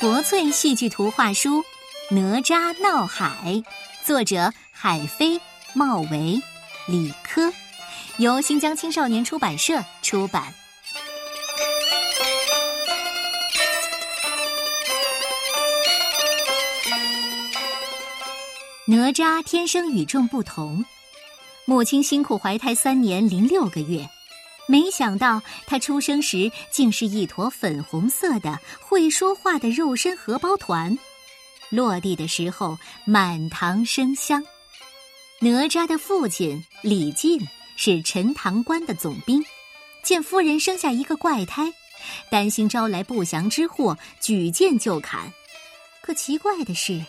国粹戏剧图画书《哪吒闹海》，作者海飞、茂维、李科，由新疆青少年出版社出版。哪吒天生与众不同，母亲辛苦怀胎三年零六个月。没想到他出生时竟是一坨粉红色的会说话的肉身荷包团，落地的时候满堂生香。哪吒的父亲李靖是陈塘关的总兵，见夫人生下一个怪胎，担心招来不祥之祸，举剑就砍。可奇怪的是，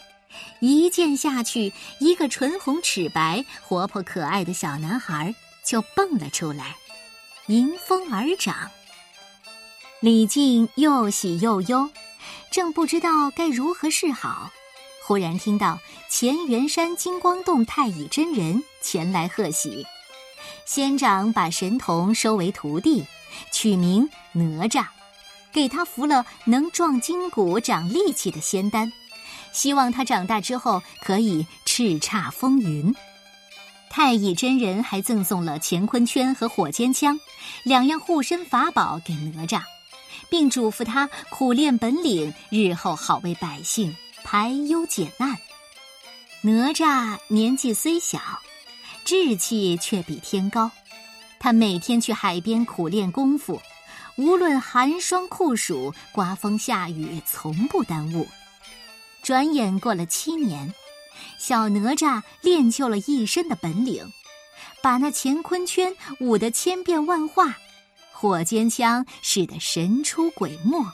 一剑下去，一个唇红齿白、活泼可爱的小男孩就蹦了出来。迎风而长，李靖又喜又忧，正不知道该如何是好。忽然听到乾元山金光洞太乙真人前来贺喜，仙长把神童收为徒弟，取名哪吒，给他服了能壮筋骨、长力气的仙丹，希望他长大之后可以叱咤风云。太乙真人还赠送了乾坤圈和火尖枪，两样护身法宝给哪吒，并嘱咐他苦练本领，日后好为百姓排忧解难。哪吒年纪虽小，志气却比天高。他每天去海边苦练功夫，无论寒霜酷暑、刮风下雨，从不耽误。转眼过了七年。小哪吒练就了一身的本领，把那乾坤圈舞得千变万化，火尖枪使得神出鬼没。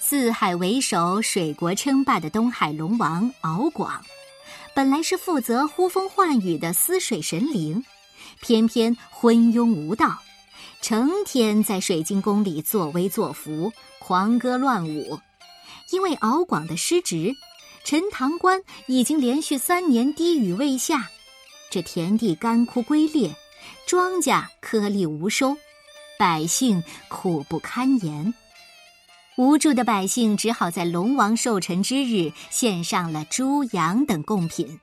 四海为首、水国称霸的东海龙王敖广，本来是负责呼风唤雨的司水神灵，偏偏昏庸无道，成天在水晶宫里作威作福、狂歌乱舞。因为敖广的失职。陈塘关已经连续三年滴雨未下，这田地干枯龟裂，庄稼颗粒无收，百姓苦不堪言。无助的百姓只好在龙王寿辰之日献上了猪羊等贡品，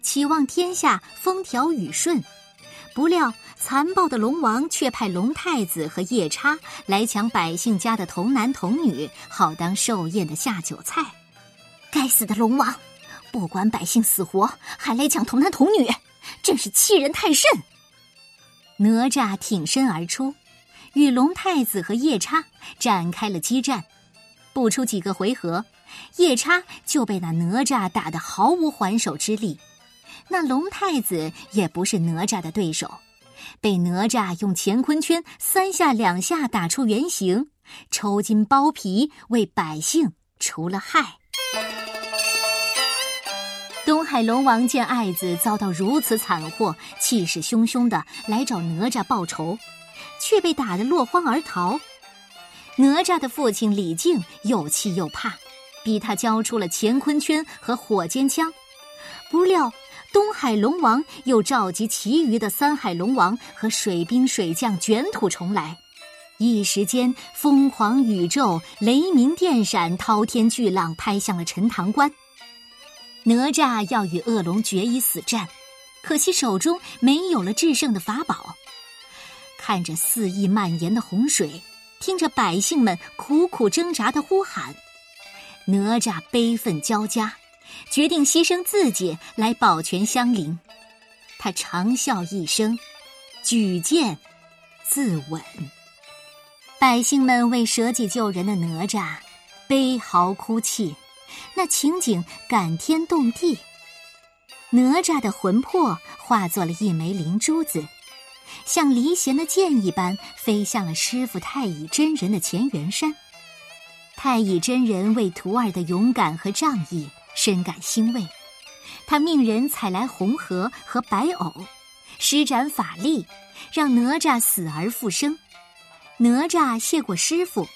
期望天下风调雨顺。不料残暴的龙王却派龙太子和夜叉来抢百姓家的童男童女，好当寿宴的下酒菜。该死的龙王，不管百姓死活，还来抢童男童女，真是欺人太甚！哪吒挺身而出，与龙太子和夜叉展开了激战。不出几个回合，夜叉就被那哪吒打得毫无还手之力。那龙太子也不是哪吒的对手，被哪吒用乾坤圈三下两下打出原形，抽筋剥皮，为百姓除了害。东海龙王见爱子遭到如此惨祸，气势汹汹的来找哪吒报仇，却被打得落荒而逃。哪吒的父亲李靖又气又怕，逼他交出了乾坤圈和火尖枪。不料东海龙王又召集其余的三海龙王和水兵水将卷土重来，一时间疯狂宇宙、雷鸣电闪、滔天巨浪拍向了陈塘关。哪吒要与恶龙决一死战，可惜手中没有了制胜的法宝。看着肆意蔓延的洪水，听着百姓们苦苦挣扎的呼喊，哪吒悲愤交加，决定牺牲自己来保全乡邻。他长啸一声，举剑自刎。百姓们为舍己救人的哪吒悲嚎哭泣。那情景感天动地，哪吒的魂魄化作了一枚灵珠子，像离弦的箭一般飞向了师傅太乙真人的乾元山。太乙真人为徒儿的勇敢和仗义深感欣慰，他命人采来红荷和白藕，施展法力，让哪吒死而复生。哪吒谢过师傅。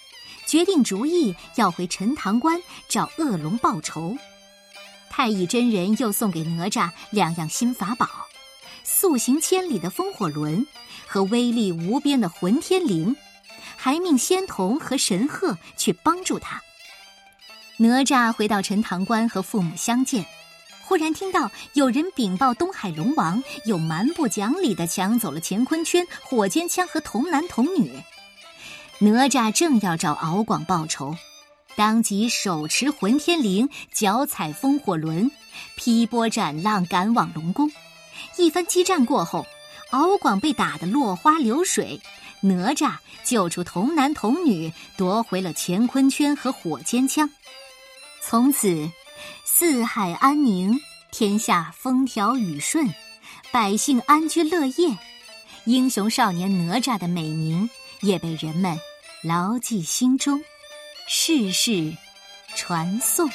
决定主意要回陈塘关找恶龙报仇。太乙真人又送给哪吒两样新法宝：速行千里的风火轮和威力无边的混天绫，还命仙童和神鹤去帮助他。哪吒回到陈塘关和父母相见，忽然听到有人禀报东海龙王，又蛮不讲理的抢走了乾坤圈、火尖枪和童男童女。哪吒正要找敖广报仇，当即手持混天绫，脚踩风火轮，劈波斩浪赶往龙宫。一番激战过后，敖广被打得落花流水，哪吒救出童男童女，夺回了乾坤圈和火尖枪。从此，四海安宁，天下风调雨顺，百姓安居乐业。英雄少年哪吒的美名也被人们牢记心中，世世传颂。